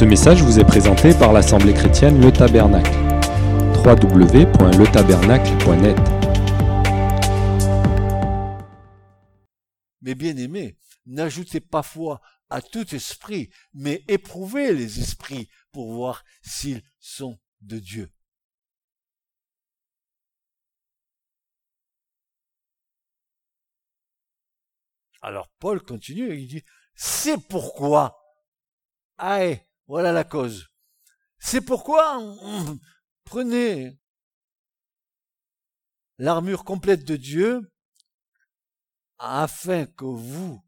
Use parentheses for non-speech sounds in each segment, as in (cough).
Ce message vous est présenté par l'Assemblée chrétienne Le Tabernacle. www.letabernacle.net Mes bien-aimés, n'ajoutez pas foi à tout esprit, mais éprouvez les esprits pour voir s'ils sont de Dieu. Alors Paul continue, il dit, c'est pourquoi. Voilà la cause. C'est pourquoi (clears throat) prenez l'armure complète de Dieu afin que vous,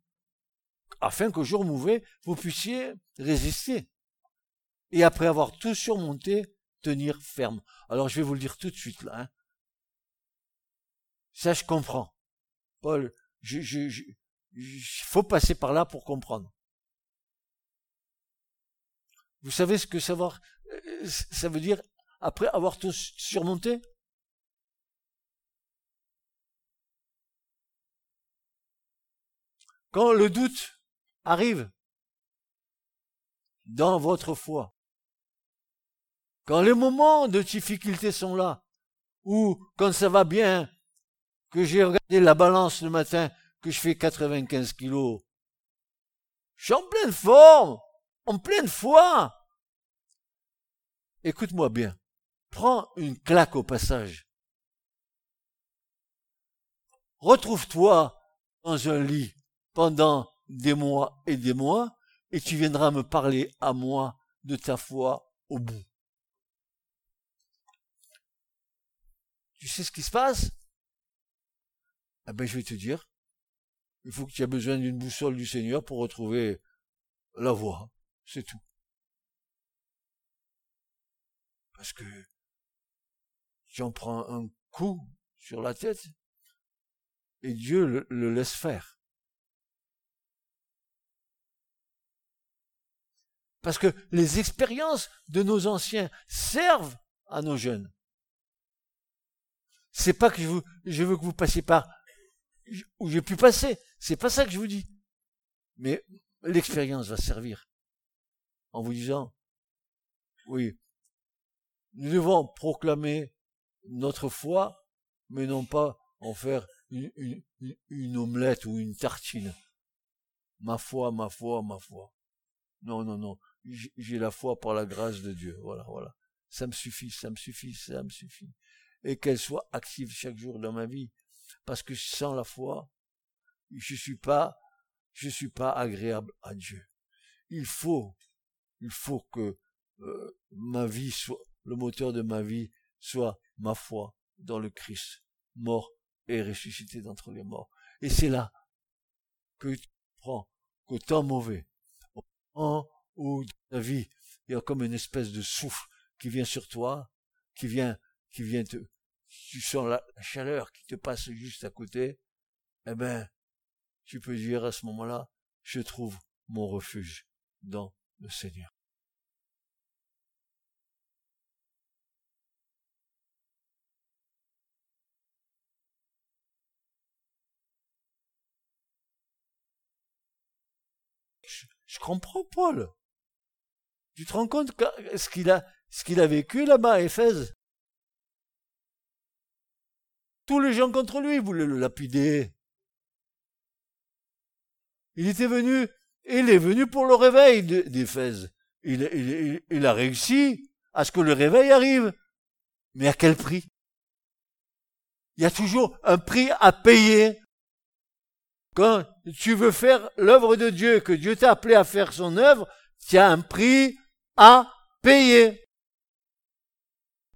afin qu'au jour mauvais, vous puissiez résister. Et après avoir tout surmonté, tenir ferme. Alors je vais vous le dire tout de suite là. Hein. Ça, je comprends. Paul, il faut passer par là pour comprendre. Vous savez ce que savoir, euh, ça veut dire après avoir tout surmonté? Quand le doute arrive dans votre foi, quand les moments de difficulté sont là, ou quand ça va bien, que j'ai regardé la balance le matin, que je fais 95 kilos. Je suis en pleine forme, en pleine foi. Écoute-moi bien. Prends une claque au passage. Retrouve-toi dans un lit pendant des mois et des mois et tu viendras me parler à moi de ta foi au bout. Tu sais ce qui se passe? Eh ben, je vais te dire. Il faut que tu aies besoin d'une boussole du Seigneur pour retrouver la voie. C'est tout. Parce que tu en prends un coup sur la tête et Dieu le, laisse faire. Parce que les expériences de nos anciens servent à nos jeunes. C'est pas que je, je veux que vous passiez par où j'ai pu passer. C'est pas ça que je vous dis. Mais l'expérience va servir. En vous disant, oui, nous devons proclamer notre foi, mais non pas en faire une, omelette ou une tartine. Ma foi, ma foi, ma foi. Non, non, non. J'ai la foi par la grâce de Dieu. Voilà, voilà. Ça me suffit, ça me suffit, ça me suffit. Et qu'elle soit active chaque jour dans ma vie. Parce que sans la foi, je suis pas, je suis pas agréable à Dieu. Il faut, il faut que euh, ma vie soit, le moteur de ma vie soit ma foi dans le Christ, mort et ressuscité d'entre les morts. Et c'est là que tu prends qu'au temps mauvais, au temps où dans ta vie, il y a comme une espèce de souffle qui vient sur toi, qui vient, qui vient te, tu sens la chaleur qui te passe juste à côté, eh ben, tu peux dire à ce moment-là, je trouve mon refuge dans le. Je, comprends Paul. Tu te rends compte ce qu'il a, ce qu'il a vécu là-bas à Éphèse? Tous les gens contre lui voulaient le lapider. Il était venu, il est venu pour le réveil d'Éphèse. Il, a réussi à ce que le réveil arrive. Mais à quel prix? Il y a toujours un prix à payer. Quand tu veux faire l'œuvre de Dieu, que Dieu t'a appelé à faire son œuvre, tu as un prix à payer.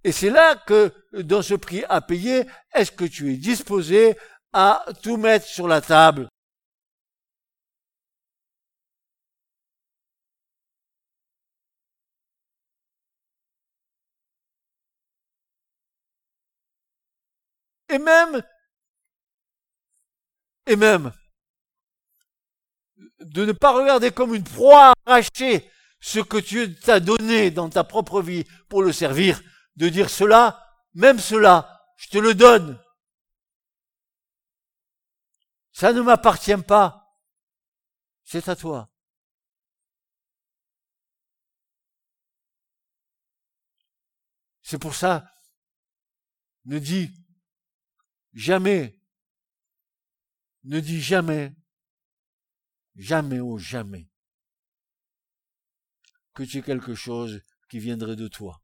Et c'est là que, dans ce prix à payer, est-ce que tu es disposé à tout mettre sur la table? Et même, et même, de ne pas regarder comme une proie arrachée ce que Dieu t'a donné dans ta propre vie pour le servir, de dire cela, même cela, je te le donne. Ça ne m'appartient pas. C'est à toi. C'est pour ça, ne dis jamais, ne dis jamais, jamais ou jamais. Que tu es quelque chose qui viendrait de toi.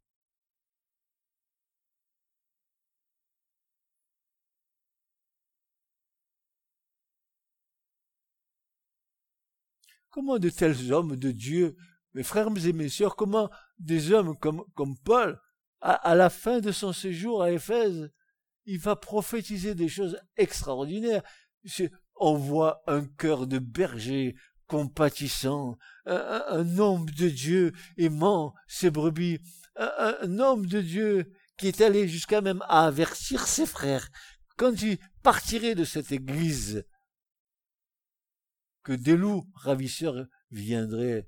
Comment de tels hommes de Dieu, mes frères et mes sœurs, comment des hommes comme, comme Paul, à la fin de son séjour à Éphèse, il va prophétiser des choses extraordinaires. On voit un cœur de berger compatissant, un, homme de Dieu aimant ses brebis, un, homme de Dieu qui est allé jusqu'à même à avertir ses frères quand il partirait de cette église que des loups ravisseurs viendraient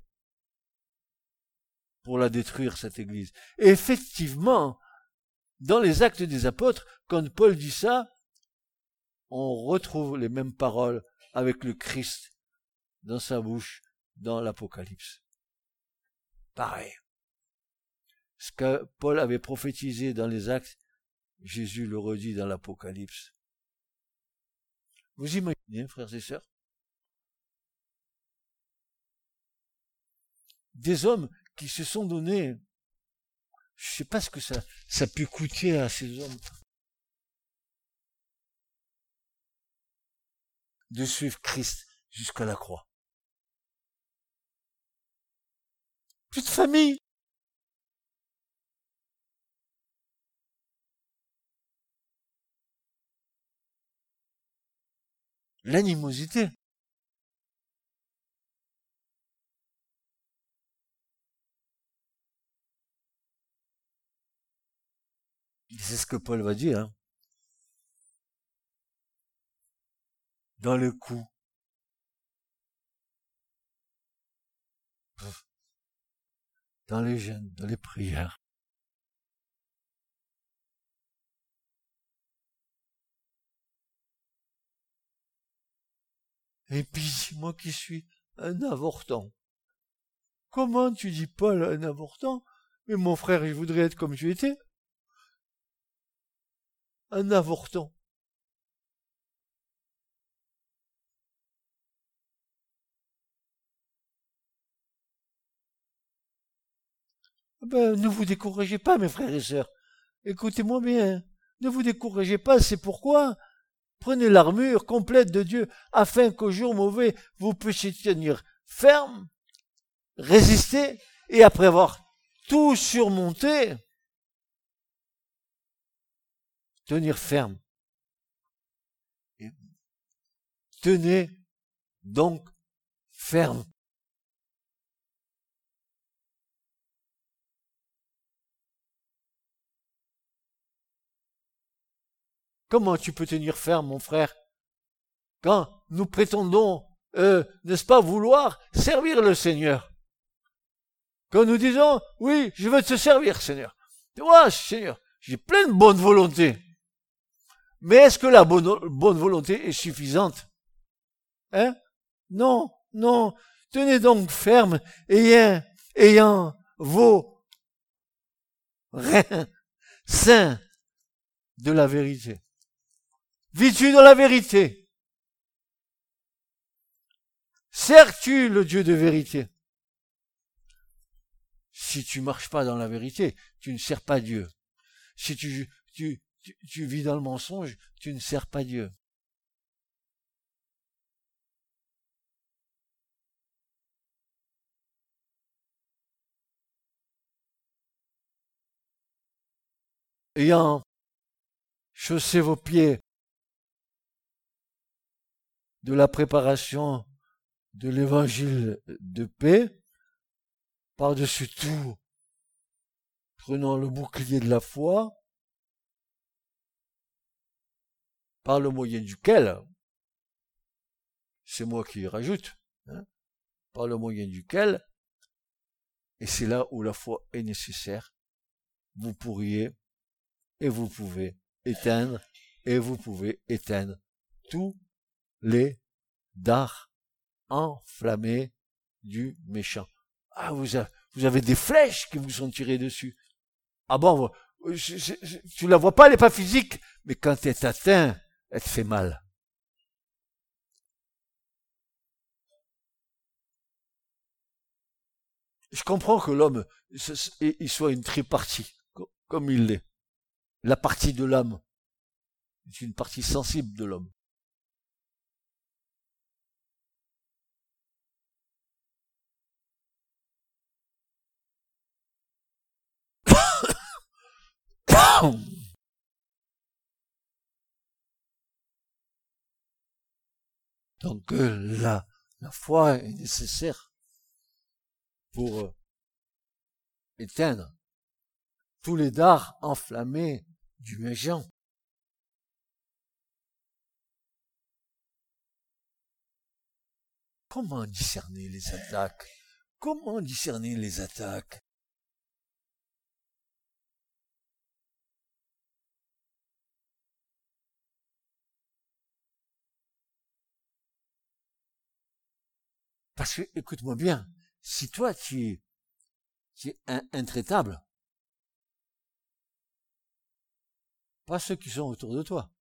pour la détruire, cette église. Effectivement, dans les actes des apôtres, quand Paul dit ça, on retrouve les mêmes paroles avec le Christ dans sa bouche dans l'Apocalypse. Pareil. Ce que Paul avait prophétisé dans les actes, Jésus le redit dans l'Apocalypse. Vous imaginez, frères et sœurs? Des hommes qui se sont donnés, je sais pas ce que ça, pu coûter à ces hommes. De suivre Christ jusqu'à la croix. Plus de famille. L'animosité. C'est ce que Paul va dire. Hein. Dans le coup. Dans les jeûnes, dans les prières. Et puis, moi qui suis un avortant. Comment tu dis Paul un avortant? Mais mon frère, il voudrait être comme tu étais un avorton. Eh ben, ne vous découragez pas, mes frères et sœurs. Écoutez-moi bien. Ne vous découragez pas, c'est pourquoi prenez l'armure complète de Dieu afin qu'au jour mauvais vous puissiez tenir ferme, résister et après avoir tout surmonté, tenir ferme. Tenez donc ferme. Comment tu peux tenir ferme, mon frère, quand nous prétendons, euh, n'est-ce pas, vouloir servir le Seigneur Quand nous disons, oui, je veux te servir, Seigneur. Tu vois, Seigneur, j'ai plein de bonne volonté. Mais est-ce que la bonne, volonté est suffisante? Hein? Non, non. Tenez donc ferme, ayant, ayant vos reins saints de la vérité. Vis-tu dans la vérité Sers-tu le Dieu de vérité? Si tu marches pas dans la vérité, tu ne sers pas Dieu. Si tu, tu, tu, vis dans le mensonge, tu ne sers pas Dieu. Ayant chaussé vos pieds de la préparation de l'évangile de paix, par-dessus tout, prenant le bouclier de la foi, par le moyen duquel, c'est moi qui rajoute, hein, par le moyen duquel, et c'est là où la foi est nécessaire, vous pourriez et vous pouvez éteindre et vous pouvez éteindre tous les dards enflammés du méchant. Ah, vous avez, vous des flèches qui vous sont tirées dessus. Ah bon, tu la vois pas, elle n'est pas physique, mais quand elle t'atteint, elle fait mal. Je comprends que l'homme, il soit une tripartie, comme il l'est. La partie de l'âme est une partie sensible de l'homme. Donc euh, la, la foi est nécessaire pour euh, éteindre tous les dards enflammés du méchant. Comment discerner les attaques? Comment discerner les attaques? Parce que, écoute-moi bien, si toi tu es, intraitable, pas ceux qui sont autour de toi.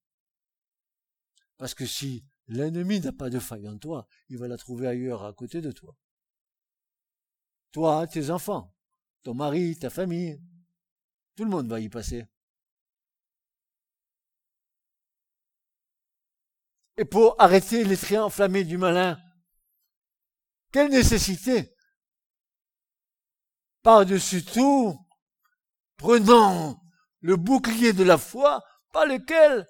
Parce que si l'ennemi n'a pas de faille en toi, il va la trouver ailleurs à côté de toi. Toi, tes enfants, ton mari, ta famille, tout le monde va y passer. Et pour arrêter les traits enflammés du malin, quelle nécessité? Par-dessus tout, prenant le bouclier de la foi par lequel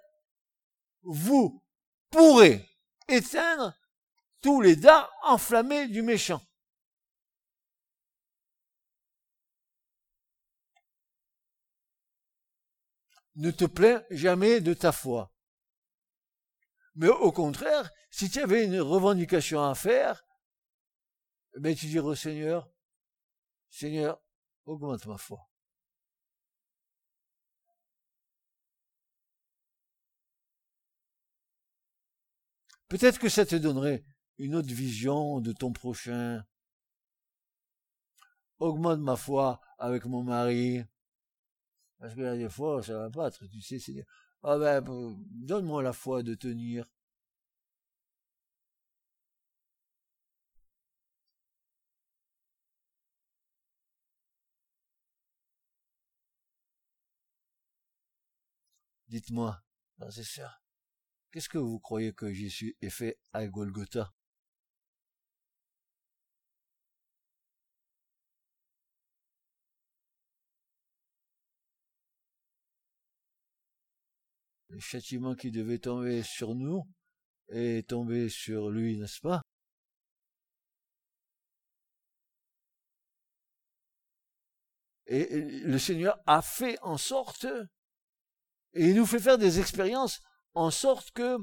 vous pourrez éteindre tous les dards enflammés du méchant. Ne te plains jamais de ta foi. Mais au contraire, si tu avais une revendication à faire, mais tu diras au Seigneur, Seigneur, augmente ma foi. Peut-être que ça te donnerait une autre vision de ton prochain. Augmente ma foi avec mon mari. Parce que là, des fois, ça va pas tu sais, Seigneur. Ah ben, donne-moi la foi de tenir. Dites-moi, ça. qu'est-ce que vous croyez que Jésus ait fait à Golgotha? Le châtiment qui devait tomber sur nous est tombé sur lui, n'est-ce pas? Et le Seigneur a fait en sorte et il nous fait faire des expériences en sorte que,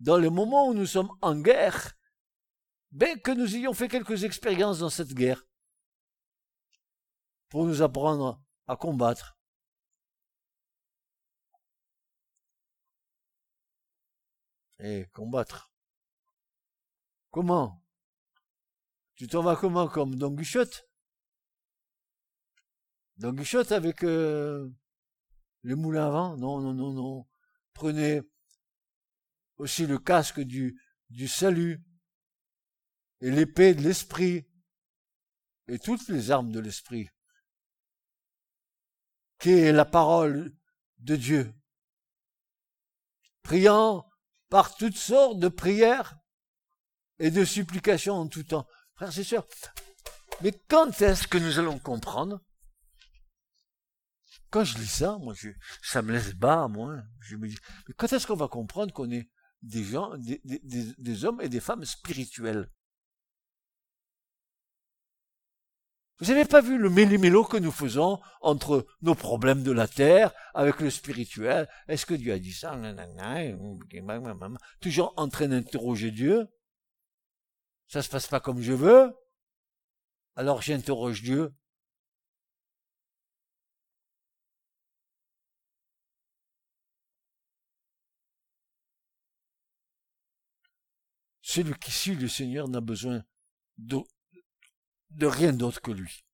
dans les moments où nous sommes en guerre, ben que nous ayons fait quelques expériences dans cette guerre, pour nous apprendre à combattre. Et combattre. Comment? Tu t'en vas comment Comme Don Guichotte Don Guichotte avec euh, le moulin à vent? Non, non, non, non. Prenez aussi le casque du, du salut et l'épée de l'esprit et toutes les armes de l'esprit, qui est la parole de Dieu? Priant par toutes sortes de prières et de supplications en tout temps. Frères et sœurs, mais quand est-ce que nous allons comprendre quand je lis ça, moi, je, ça me laisse bas, moi. Je me dis, mais quand est-ce qu'on va comprendre qu'on est des gens, des, hommes et des femmes spirituels? Vous n'avez pas vu le méli-mélo que nous faisons entre nos problèmes de la terre avec le spirituel? Est-ce que Dieu a dit ça? Toujours en train d'interroger Dieu? Ça se passe pas comme je veux? Alors j'interroge Dieu. Celui qui suit le Seigneur n'a besoin de, rien d'autre que lui.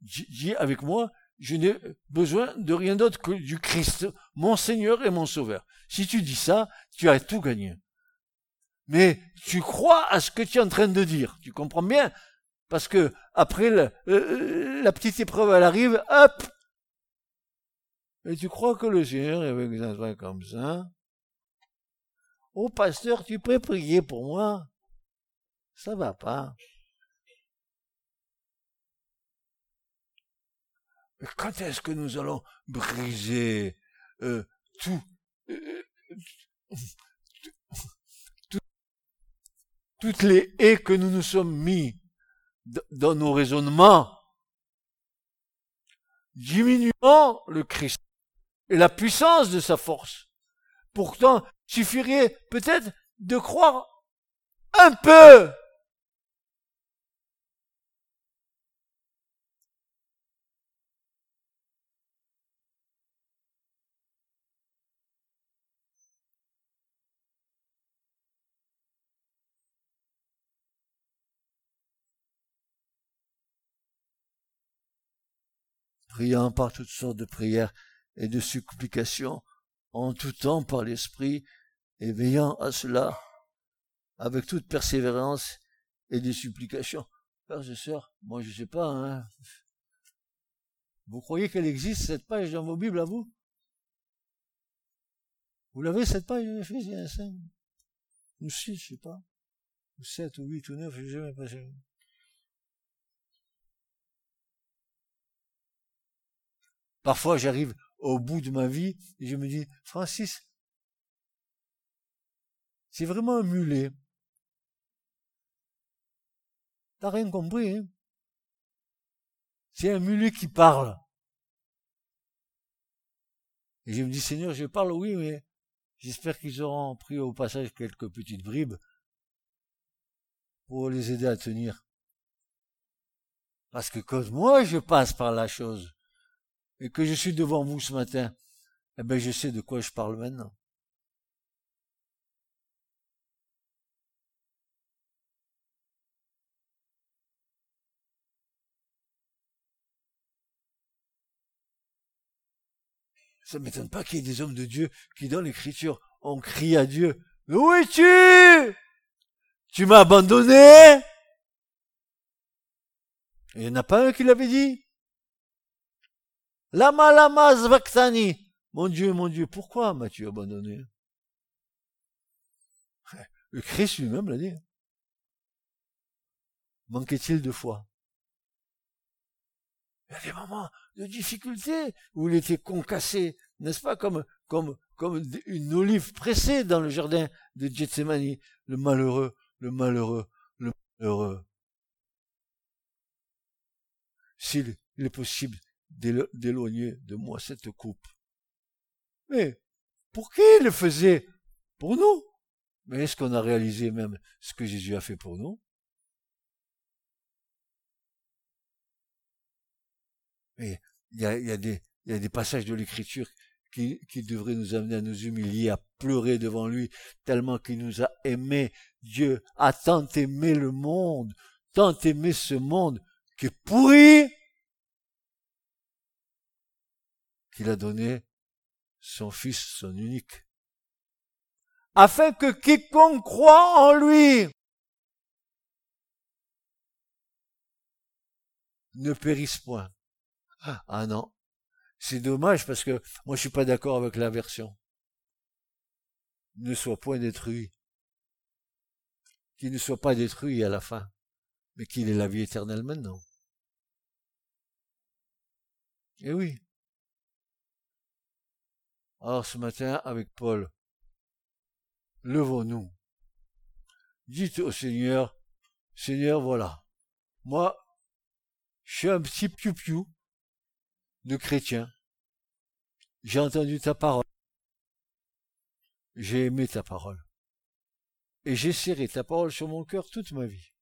Dis avec moi, je n'ai besoin de rien d'autre que du Christ, mon Seigneur et mon Sauveur. Si tu dis ça, tu as tout gagné. Mais tu crois à ce que tu es en train de dire. Tu comprends bien? Parce que après la, euh, la petite épreuve, elle arrive, hop Et tu crois que le Seigneur est avec un comme ça? Oh pasteur, tu peux prier pour moi? Ça va pas. quand est-ce que nous allons briser euh, tout, euh, toutes les haies que nous nous sommes mis dans nos raisonnements, diminuant le Christ et la puissance de sa force. Pourtant, suffirait peut-être de croire un peu. Priant par toutes sortes de prières et de supplications, en tout temps par l'Esprit, et veillant à cela avec toute persévérance et des supplications. Frères et sœurs, moi je sais pas, hein. Vous croyez qu'elle existe, cette page dans vos Bibles à vous? Vous l'avez, cette page d'Éphésiens 5 Ou 6, je sais pas. Ou 7, ou 8, ou 9, je sais jamais pas. Parfois, j'arrive au bout de ma vie je me dis, Francis, c'est vraiment un mulet. T'as rien compris, hein? C'est un mulet qui parle. Et je me dis, Seigneur, je parle, oui, mais j'espère qu'ils auront pris au passage quelques petites bribes pour les aider à tenir. Parce que quand moi je passe par la chose, et que je suis devant vous ce matin, eh bien, je sais de quoi je parle maintenant. Ça ne m'étonne pas qu'il y ait des hommes de Dieu qui, dans l'écriture, ont crié à Dieu, où es-tu? Tu m'as abandonné? Il n'y en a pas un qui l'avait dit? Lama lama zvaktani. Mon Dieu, mon Dieu, pourquoi m'as-tu abandonné? Le Christ lui-même l'a dit. Manquait-il de foi? Il y a des moments de difficulté où il était concassé, n'est-ce pas, comme, comme, comme une olive pressée dans le jardin de Gethsemane. Le malheureux, le malheureux, le malheureux. S'il est possible d'éloigner de moi cette coupe. Mais pour qui il le faisait? Pour nous. Mais est-ce qu'on a réalisé même ce que Jésus a fait pour nous? Mais il y a, y, a des, passages de l'Écriture qui, qui devraient nous amener à nous humilier, à pleurer devant lui, tellement qu'il nous a aimés. Dieu a tant aimé le monde, tant aimé ce monde, qui pourri, qu'il a donné son Fils, son unique, afin que quiconque croit en lui ne périsse point. Ah non, c'est dommage parce que moi je suis pas d'accord avec la version. Ne soit point détruit. Qu'il ne soit pas détruit à la fin, mais qu'il ait la vie éternelle maintenant. Eh oui. Alors ce matin, avec Paul, levons-nous. Dites au Seigneur, Seigneur, voilà, moi, je suis un petit piou-piou de chrétien. J'ai entendu ta parole. J'ai aimé ta parole. Et j'ai serré ta parole sur mon cœur toute ma vie.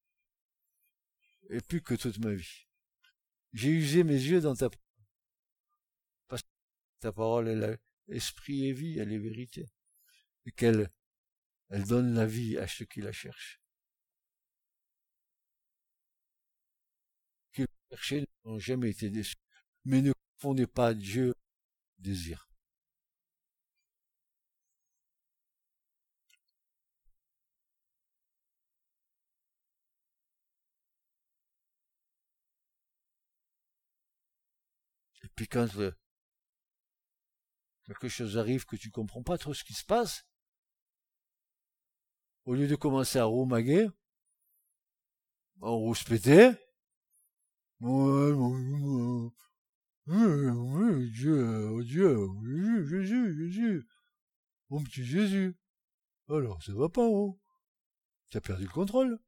Et plus que toute ma vie. J'ai usé mes yeux dans ta parole. Parce que ta parole est là esprit et vie, elle est vérité. Et qu'elle elle donne la vie à ceux qui la cherchent. Qui la cherchaient n'ont jamais été déçus. Mais ne fondez pas Dieu désire. Et puis quand quelque chose arrive que tu comprends pas trop ce qui se passe, au lieu de commencer à roumaguer, à rouspéter, Dieu, Dieu, Jésus, Jésus, mon petit Jésus. Alors, ça va pas, oh. Tu as perdu le contrôle.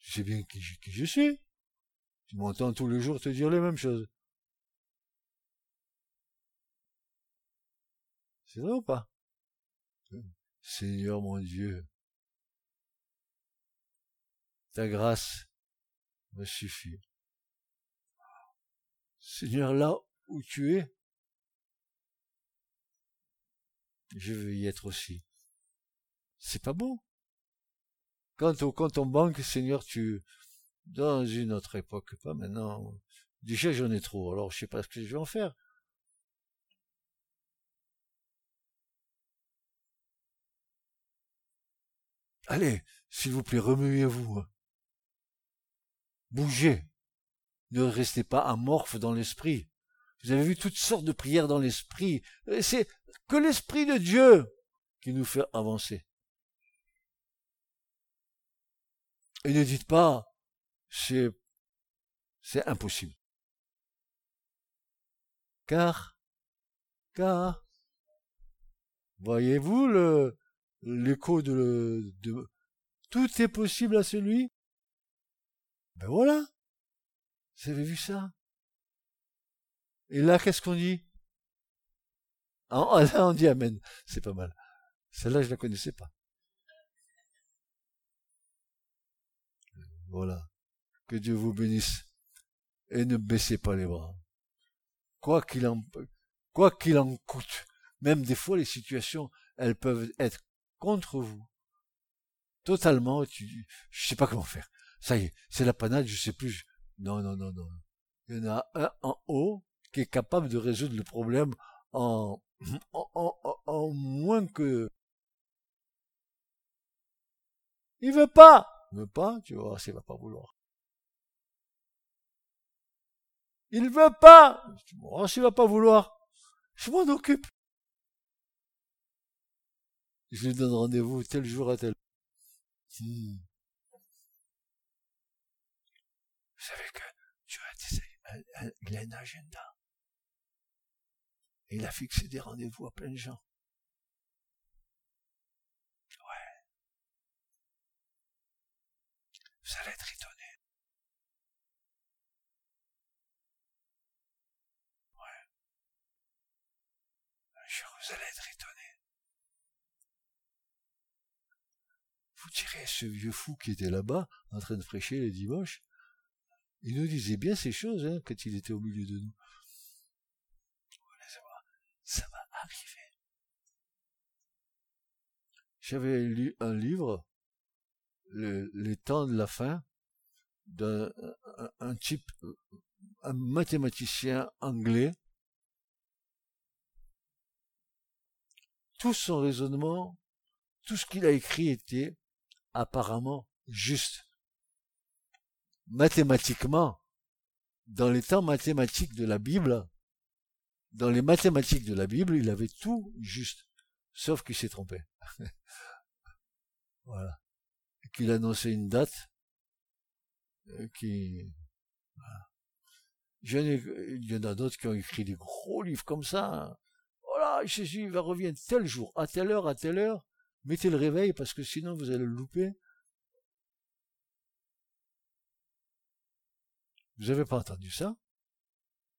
Tu sais bien qui je suis. Tu m'entends tous les jours te dire les mêmes choses. C'est vrai ou pas? Seigneur mon Dieu, ta grâce me suffit. Seigneur, là où tu es, je veux y être aussi. C'est pas bon. Quand au compte en banque, Seigneur, tu, dans une autre époque, pas maintenant, déjà j'en ai trop, alors je sais pas ce que je vais en faire. Allez, s'il vous plaît, remuez-vous. Bougez. Ne restez pas amorphe dans l'esprit. Vous avez vu toutes sortes de prières dans l'esprit. C'est que l'esprit de Dieu qui nous fait avancer. Et ne dites pas, c'est, c'est impossible. Car, car, voyez-vous le, l'écho de, de tout est possible à celui. Ben voilà. Vous avez vu ça? Et là, qu'est-ce qu'on dit? Ah, Là, on dit Amen. C'est pas mal. Celle-là, je la connaissais pas. Voilà. Que Dieu vous bénisse. Et ne baissez pas les bras. Quoi qu'il en, quoi qu'il en coûte. Même des fois, les situations, elles peuvent être contre vous. Totalement, tu, je sais pas comment faire. Ça y est, c'est la panade, je sais plus. Non, non, non, non. Il y en a un en haut qui est capable de résoudre le problème en, (clears throat) en, en, en moins que... Il veut pas! Il veut pas, tu vois, il va pas vouloir. Il veut pas! Bon, s'il va pas vouloir, je m'en occupe je lui donne rendez-vous tel jour à tel. Hmm. Vous savez que Dieu a, il a un agenda. Il a fixé des rendez-vous à plein de gens. Ouais. Vous allez être étonné. Ouais. Un jour, vous allez être étonné. Ce vieux fou qui était là-bas, en train de prêcher les dimanches, il nous disait bien ces choses hein, quand il était au milieu de nous. Ça va arriver. J'avais lu un livre, Les temps de la fin, d'un un type, un mathématicien anglais. Tout son raisonnement, tout ce qu'il a écrit était apparemment juste. Mathématiquement, dans les temps mathématiques de la Bible, dans les mathématiques de la Bible, il avait tout juste, sauf qu'il s'est trompé. (laughs) voilà. Qu'il annonçait une date euh, qui... Il y en a d'autres qui ont écrit des gros livres comme ça. Voilà, Jésus va revenir tel jour, à telle heure, à telle heure. Mettez le réveil parce que sinon vous allez le louper. Vous avez pas entendu ça?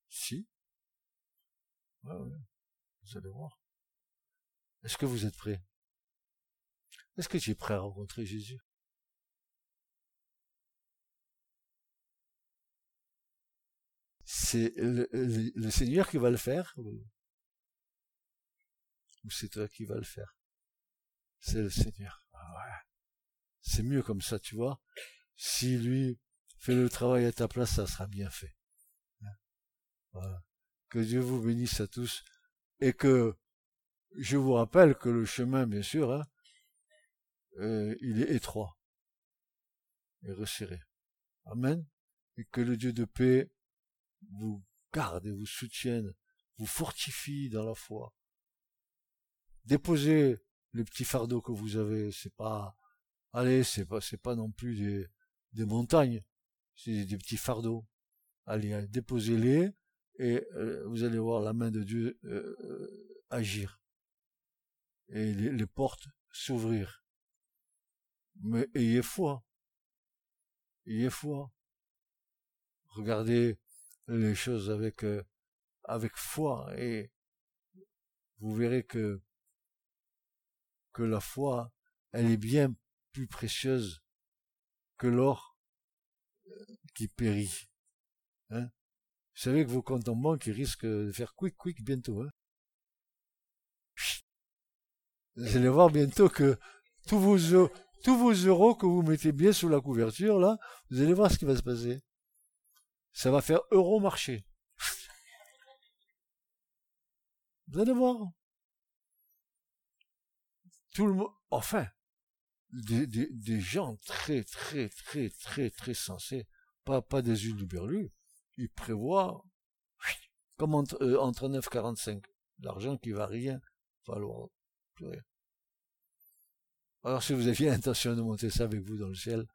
Si. Vous allez voir. Est-ce que vous êtes prêt? Est-ce que tu es prêt à rencontrer Jésus? C'est le, Seigneur qui va le faire ou c'est toi qui vas le faire? C'est le Seigneur. Ah c'est mieux comme ça, tu vois. Si lui fait le travail à ta place, ça sera bien fait. Hein? Que Dieu vous bénisse à tous et que je vous rappelle que le chemin, bien sûr, hein, euh, il est étroit et resserré. Amen. Et que le Dieu de paix vous garde et vous soutienne, vous fortifie dans la foi. Déposez les petits fardeaux que vous avez, c'est pas, allez, c'est pas, c'est pas non plus des, des montagnes, c'est des petits fardeaux. Allez, hein, déposez-les et euh, vous allez voir la main de Dieu euh, euh, agir et les, les portes s'ouvrir. Mais ayez foi, ayez foi. Regardez les choses avec avec foi et vous verrez que que la foi, elle est bien plus précieuse que l'or qui périt. Hein Vous savez que vos comptes en banque, ils risquent de faire quick quick bientôt. Hein vous allez voir bientôt que tous vos, tous vos euros que vous mettez bien sous la couverture, là, vous allez voir ce qui va se passer. Ça va faire euro marché. Vous allez voir. Tout le monde, enfin, des, des, des, gens très, très, très, très, très sensés, pas, pas des berlu, ils prévoient, comme entre, euh, entre 9,45, l'argent qui va rien falloir, plus rien. Alors si vous aviez l'intention de monter ça avec vous dans le ciel,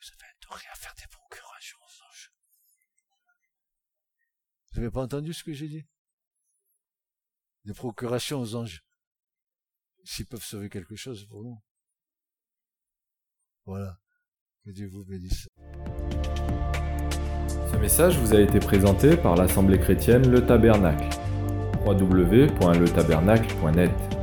vous avez intérêt à faire des procurations aux anges. Vous n'avez pas entendu ce que j'ai dit? Des procurations aux anges. S'ils peuvent sauver quelque chose pour nous. Voilà. Que Dieu vous bénisse. Ce message vous a été présenté par l'Assemblée chrétienne Le Tabernacle. www.letabernacle.net